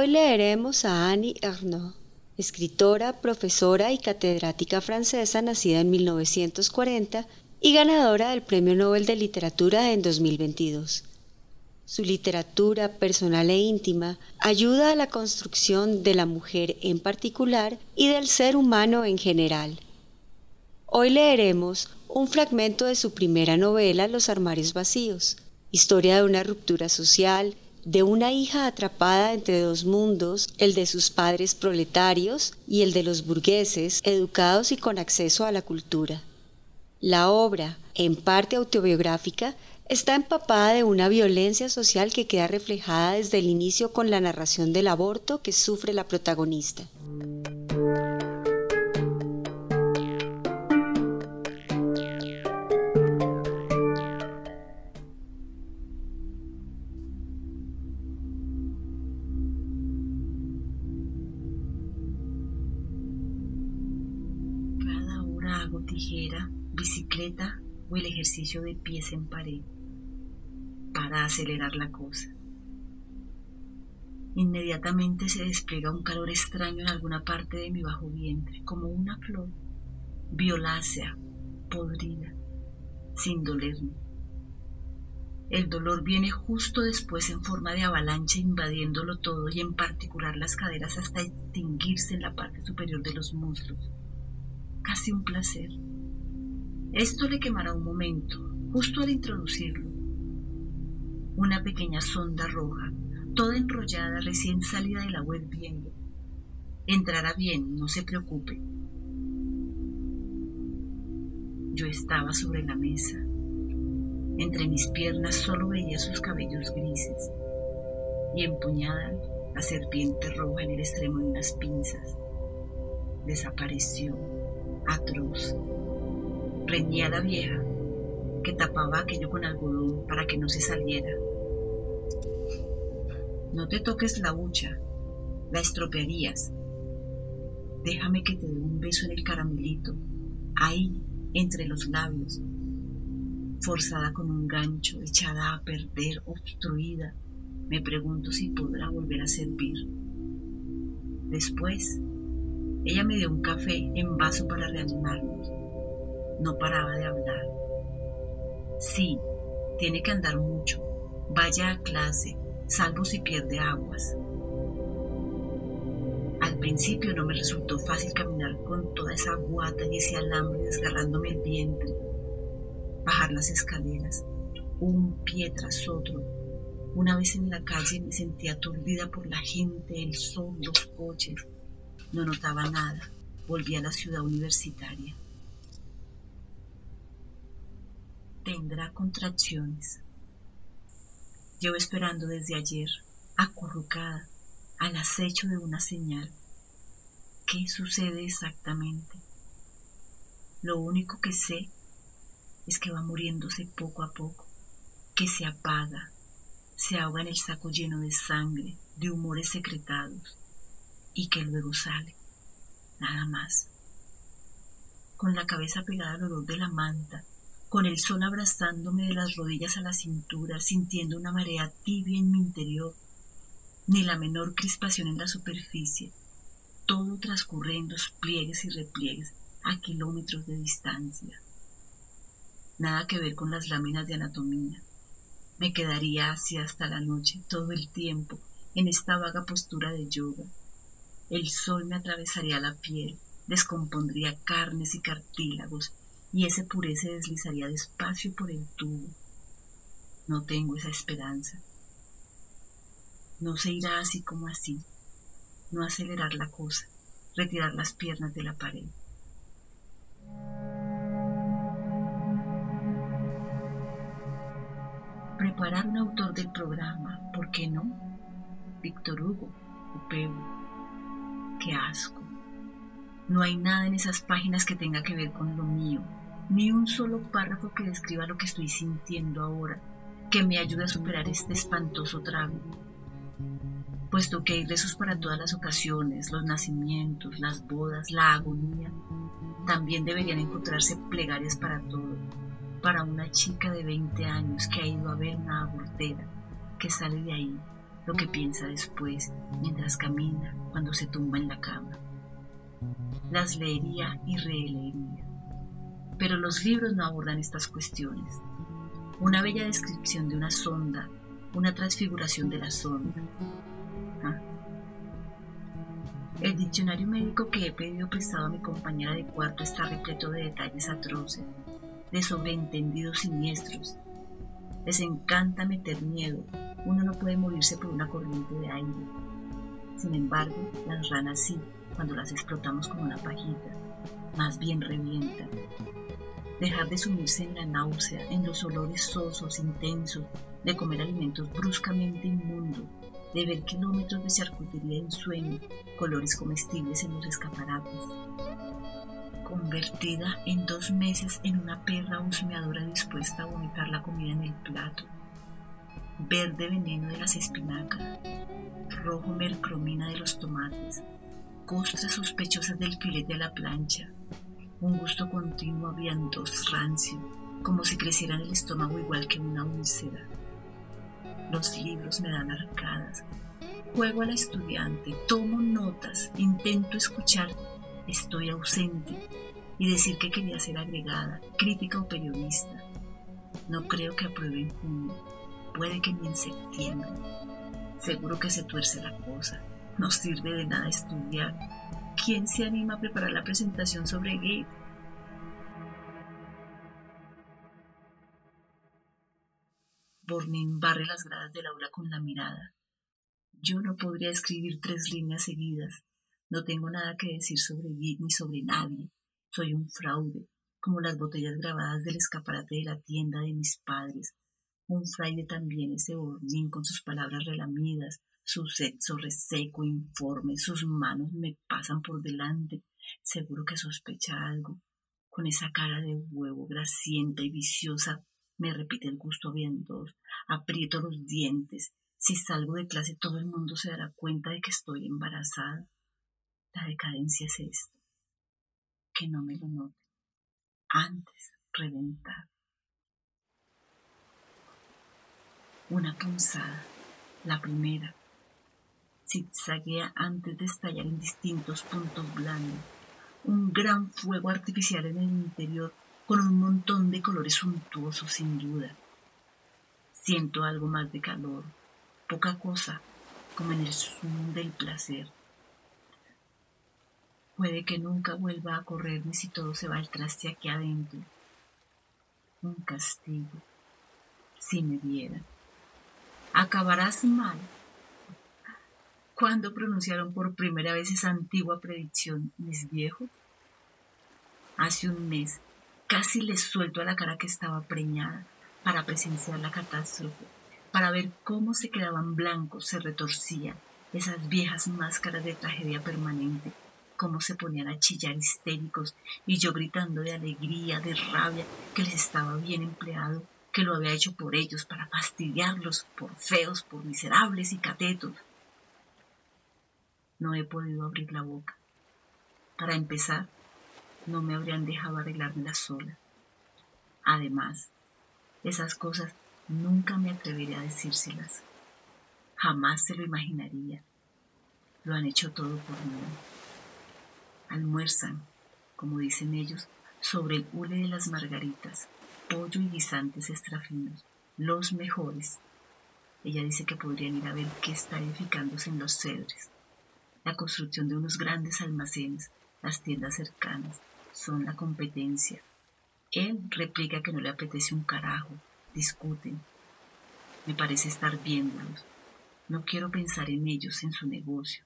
Hoy leeremos a Annie Ernaux, escritora, profesora y catedrática francesa nacida en 1940 y ganadora del Premio Nobel de Literatura en 2022. Su literatura personal e íntima ayuda a la construcción de la mujer en particular y del ser humano en general. Hoy leeremos un fragmento de su primera novela Los armarios vacíos, historia de una ruptura social, de una hija atrapada entre dos mundos, el de sus padres proletarios y el de los burgueses, educados y con acceso a la cultura. La obra, en parte autobiográfica, está empapada de una violencia social que queda reflejada desde el inicio con la narración del aborto que sufre la protagonista. Ejercicio de pies en pared para acelerar la cosa. Inmediatamente se despliega un calor extraño en alguna parte de mi bajo vientre, como una flor, violácea, podrida, sin dolerme. El dolor viene justo después en forma de avalancha invadiéndolo todo y en particular las caderas hasta extinguirse en la parte superior de los muslos casi un placer. Esto le quemará un momento, justo al introducirlo. Una pequeña sonda roja, toda enrollada, recién salida de la web viendo. Entrará bien, no se preocupe. Yo estaba sobre la mesa. Entre mis piernas solo veía sus cabellos grises y empuñada la serpiente roja en el extremo de unas pinzas. Desapareció atroz. Reñía la vieja, que tapaba aquello con algodón para que no se saliera. No te toques la hucha, la estropearías. Déjame que te dé un beso en el caramelito, ahí, entre los labios. Forzada con un gancho, echada a perder, obstruida, me pregunto si podrá volver a servir. Después, ella me dio un café en vaso para reanimarnos. No paraba de hablar. Sí, tiene que andar mucho. Vaya a clase, salvo si pierde aguas. Al principio no me resultó fácil caminar con toda esa guata y ese alambre desgarrándome el vientre. Bajar las escaleras, un pie tras otro. Una vez en la calle me sentía aturdida por la gente, el sol, los coches. No notaba nada. Volví a la ciudad universitaria. Tendrá contracciones. Llevo esperando desde ayer, acurrucada, al acecho de una señal. ¿Qué sucede exactamente? Lo único que sé es que va muriéndose poco a poco, que se apaga, se ahoga en el saco lleno de sangre, de humores secretados, y que luego sale, nada más. Con la cabeza pegada al olor de la manta, con el sol abrazándome de las rodillas a la cintura, sintiendo una marea tibia en mi interior, ni la menor crispación en la superficie, todo transcurre en los pliegues y repliegues a kilómetros de distancia. Nada que ver con las láminas de anatomía. Me quedaría así hasta la noche, todo el tiempo, en esta vaga postura de yoga, el sol me atravesaría la piel, descompondría carnes y cartílagos, y ese puré se deslizaría despacio por el tubo. No tengo esa esperanza. No se irá así como así, no acelerar la cosa, retirar las piernas de la pared. Preparar un autor del programa, ¿por qué no? Víctor Hugo, Upeu. Qué asco. No hay nada en esas páginas que tenga que ver con lo mío, ni un solo párrafo que describa lo que estoy sintiendo ahora, que me ayude a superar este espantoso trago. Puesto que hay rezos para todas las ocasiones, los nacimientos, las bodas, la agonía, también deberían encontrarse plegarias para todo para una chica de 20 años que ha ido a ver una abortera, que sale de ahí, lo que piensa después, mientras camina, cuando se tumba en la cama. Las leería y releería. Pero los libros no abordan estas cuestiones. Una bella descripción de una sonda, una transfiguración de la sonda. ¿Ah? El diccionario médico que he pedido prestado a mi compañera de cuarto está repleto de detalles atroces de sobreentendidos siniestros. Les encanta meter miedo. Uno no puede morirse por una corriente de aire. Sin embargo, las ranas sí, cuando las explotamos con una pajita, más bien revientan. Dejar de sumirse en la náusea, en los olores sosos, intensos, de comer alimentos bruscamente inmundos, de ver kilómetros de charcutería en sueño, colores comestibles en los escaparates. Convertida en dos meses en una perra husmeadora dispuesta a vomitar la comida en el plato, verde veneno de las espinacas, rojo mercromina de los tomates, costras sospechosas del filete a la plancha, un gusto continuo aviantos rancio, como si creciera en el estómago igual que una úlcera. Los libros me dan arcadas. Juego a la estudiante, tomo notas, intento escuchar estoy ausente y decir que quería ser agregada, crítica o periodista. No creo que apruebe en junio, puede que ni en septiembre. Seguro que se tuerce la cosa, no sirve de nada estudiar. ¿Quién se anima a preparar la presentación sobre Gate? Bornin barre las gradas del aula con la mirada. Yo no podría escribir tres líneas seguidas, no tengo nada que decir sobre mí ni sobre nadie. Soy un fraude, como las botellas grabadas del escaparate de la tienda de mis padres. Un fraile también ese bornín con sus palabras relamidas, su sexo reseco, informe, sus manos me pasan por delante. Seguro que sospecha algo. Con esa cara de huevo grasienta y viciosa me repite el gusto dos. aprieto los dientes. Si salgo de clase todo el mundo se dará cuenta de que estoy embarazada. La decadencia es esto, que no me lo note, antes reventar. Una punzada, la primera, zigzaguea antes de estallar en distintos puntos blandos, un gran fuego artificial en el interior con un montón de colores suntuosos sin duda. Siento algo más de calor, poca cosa, como en el zoom del placer Puede que nunca vuelva a correrme si todo se va al traste aquí adentro. Un castigo, si me vieran. Acabarás mal. ¿Cuándo pronunciaron por primera vez esa antigua predicción mis viejos? Hace un mes casi les suelto a la cara que estaba preñada para presenciar la catástrofe, para ver cómo se quedaban blancos, se retorcían esas viejas máscaras de tragedia permanente cómo se ponían a chillar histéricos y yo gritando de alegría, de rabia, que les estaba bien empleado, que lo había hecho por ellos, para fastidiarlos, por feos, por miserables y catetos. No he podido abrir la boca. Para empezar, no me habrían dejado arreglármela sola. Además, esas cosas nunca me atrevería a decírselas. Jamás se lo imaginaría. Lo han hecho todo por mí almuerzan, como dicen ellos, sobre el hule de las margaritas, pollo y guisantes estrafinos, los mejores. Ella dice que podrían ir a ver qué está edificándose en los cedres. La construcción de unos grandes almacenes, las tiendas cercanas, son la competencia. Él replica que no le apetece un carajo, discuten. Me parece estar viéndolos. No quiero pensar en ellos, en su negocio.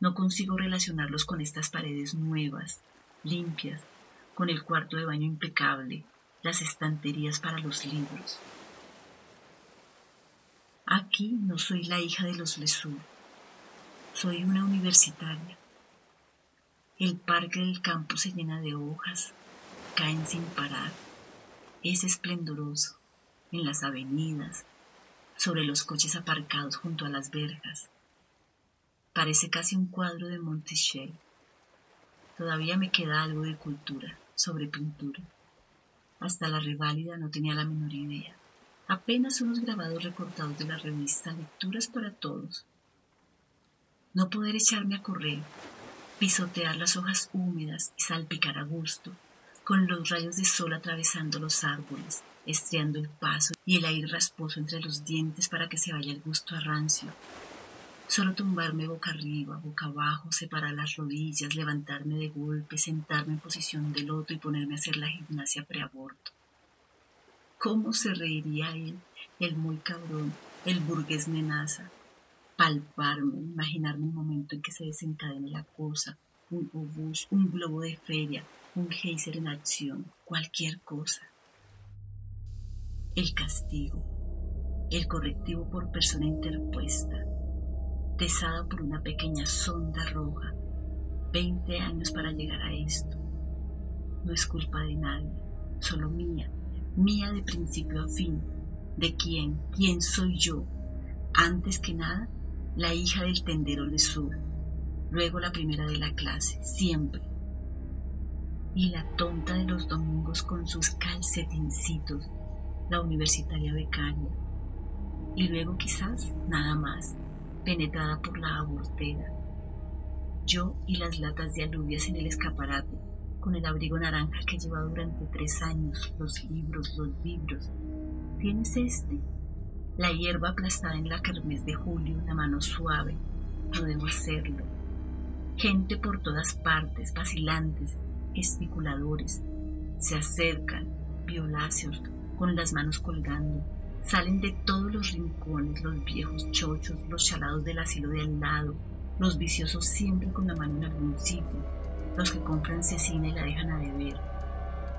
No consigo relacionarlos con estas paredes nuevas, limpias, con el cuarto de baño impecable, las estanterías para los libros. Aquí no soy la hija de los Lesur, soy una universitaria. El parque del campo se llena de hojas, caen sin parar. Es esplendoroso en las avenidas, sobre los coches aparcados junto a las verjas. Parece casi un cuadro de Monticello. Todavía me queda algo de cultura sobre pintura. Hasta la reválida no tenía la menor idea. Apenas unos grabados recortados de la revista Lecturas para Todos. No poder echarme a correr, pisotear las hojas húmedas y salpicar a gusto, con los rayos de sol atravesando los árboles, estriando el paso y el aire rasposo entre los dientes para que se vaya el gusto a rancio. Solo tumbarme boca arriba, boca abajo, separar las rodillas, levantarme de golpe, sentarme en posición de loto y ponerme a hacer la gimnasia preaborto. ¿Cómo se reiría él, el muy cabrón, el burgués nenaza? Palparme, imaginarme un momento en que se desencadene la cosa, un obús, un globo de feria, un geyser en acción, cualquier cosa. El castigo, el correctivo por persona interpuesta, pesada por una pequeña sonda roja, veinte años para llegar a esto. No es culpa de nadie, solo mía, mía de principio a fin. ¿De quién? ¿Quién soy yo? Antes que nada, la hija del tendero de sur, luego la primera de la clase, siempre, y la tonta de los domingos con sus calcetincitos, la universitaria becaria, y luego quizás nada más, penetrada por la abortera. Yo y las latas de alubias en el escaparate, con el abrigo naranja que lleva durante tres años, los libros, los libros. ¿Tienes este? La hierba aplastada en la kermés de julio, la mano suave. No debo hacerlo. Gente por todas partes, vacilantes, gesticuladores, se acercan, violáceos, con las manos colgando. Salen de todos los rincones los viejos chochos, los chalados del asilo de al lado, los viciosos siempre con la mano en algún sitio, los que compran cecina y la dejan a beber.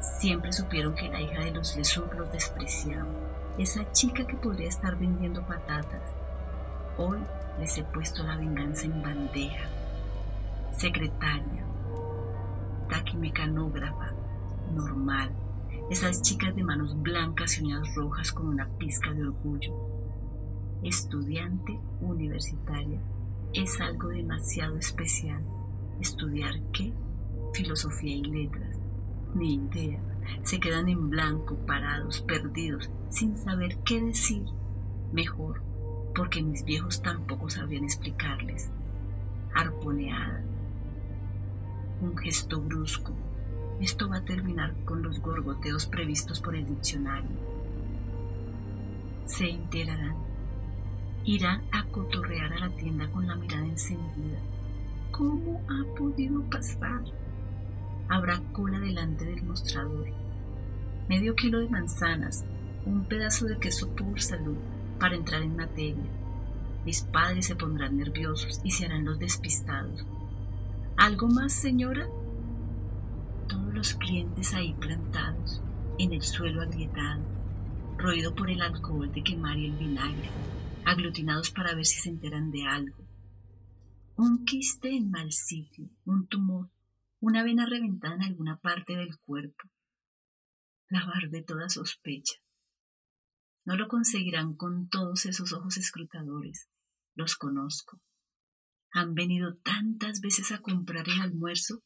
Siempre supieron que la hija de los Lesur los despreciaba, esa chica que podría estar vendiendo patatas. Hoy les he puesto la venganza en bandeja. Secretaria, taquimecanógrafa, normal, esas chicas de manos blancas y uñas rojas con una pizca de orgullo. Estudiante universitaria es algo demasiado especial. ¿Estudiar qué? Filosofía y letras. Ni idea. Se quedan en blanco, parados, perdidos, sin saber qué decir. Mejor, porque mis viejos tampoco sabían explicarles. Arponeada, un gesto brusco. Esto va a terminar con los gorgoteos previstos por el diccionario. Se enterarán. Irán a cotorrear a la tienda con la mirada encendida. ¿Cómo ha podido pasar? Habrá cola delante del mostrador. Medio kilo de manzanas, un pedazo de queso por salud para entrar en materia. Mis padres se pondrán nerviosos y se harán los despistados ¿Algo más, señora? Todos los clientes ahí plantados, en el suelo agrietado, roído por el alcohol de quemar y el vinagre, aglutinados para ver si se enteran de algo. Un quiste en mal sitio, un tumor, una vena reventada en alguna parte del cuerpo. Lavar de toda sospecha. No lo conseguirán con todos esos ojos escrutadores. Los conozco han venido tantas veces a comprar el almuerzo,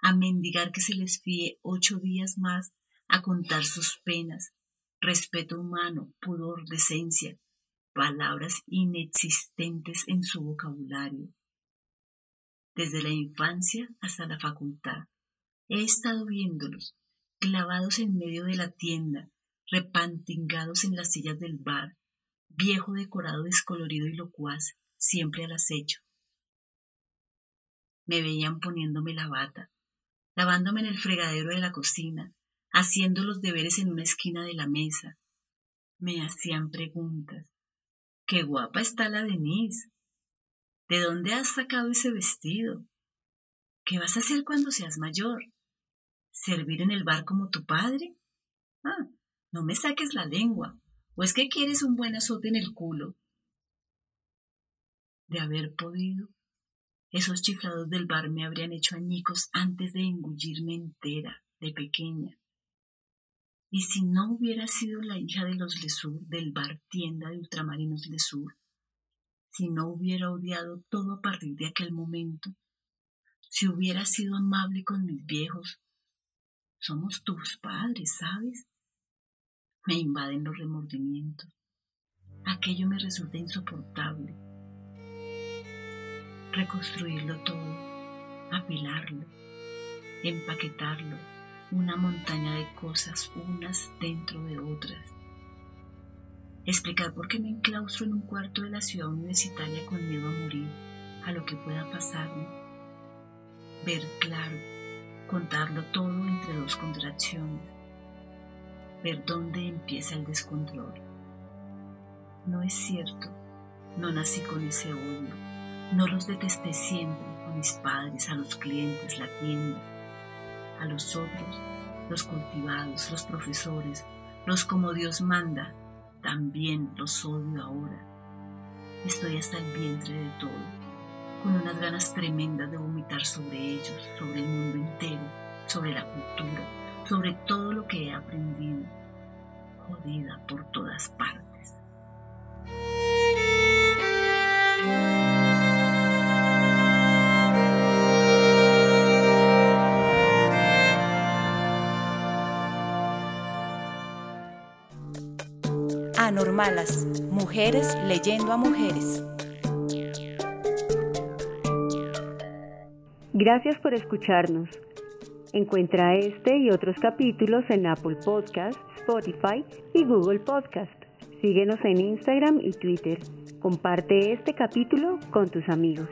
a mendigar que se les fíe ocho días más, a contar sus penas, respeto humano, pudor, decencia, palabras inexistentes en su vocabulario. Desde la infancia hasta la facultad, he estado viéndolos, clavados en medio de la tienda, repantingados en las sillas del bar, viejo decorado descolorido y locuaz, siempre al acecho me veían poniéndome la bata, lavándome en el fregadero de la cocina, haciendo los deberes en una esquina de la mesa. Me hacían preguntas. Qué guapa está la Denise. ¿De dónde has sacado ese vestido? ¿Qué vas a hacer cuando seas mayor? ¿Servir en el bar como tu padre? Ah, no me saques la lengua. ¿O es que quieres un buen azote en el culo? De haber podido, esos chiflados del bar me habrían hecho añicos antes de engullirme entera, de pequeña. Y si no hubiera sido la hija de los Lesur, del bar tienda de ultramarinos Lesur, si no hubiera odiado todo a partir de aquel momento, si hubiera sido amable con mis viejos, somos tus padres, ¿sabes? Me invaden los remordimientos. Aquello me resulta insoportable. Reconstruirlo todo, apilarlo, empaquetarlo, una montaña de cosas unas dentro de otras explicar por qué me enclaustro en un cuarto de la ciudad universitaria con miedo a morir, a lo que pueda pasarme, ver claro, contarlo todo entre dos contracciones, ver dónde empieza el descontrol. No es cierto, no nací con ese odio, no los detesté siempre a mis padres, a los clientes, la tienda, a los otros, los cultivados, los profesores, los como Dios manda, también los odio ahora. Estoy hasta el vientre de todo, con unas ganas tremendas de vomitar sobre ellos, sobre el mundo entero, sobre la cultura, sobre todo lo que he aprendido, jodida por todas partes. Anormalas, mujeres leyendo a mujeres. Gracias por escucharnos. Encuentra este y otros capítulos en Apple Podcast, Spotify y Google Podcast. Síguenos en Instagram y Twitter. Comparte este capítulo con tus amigos.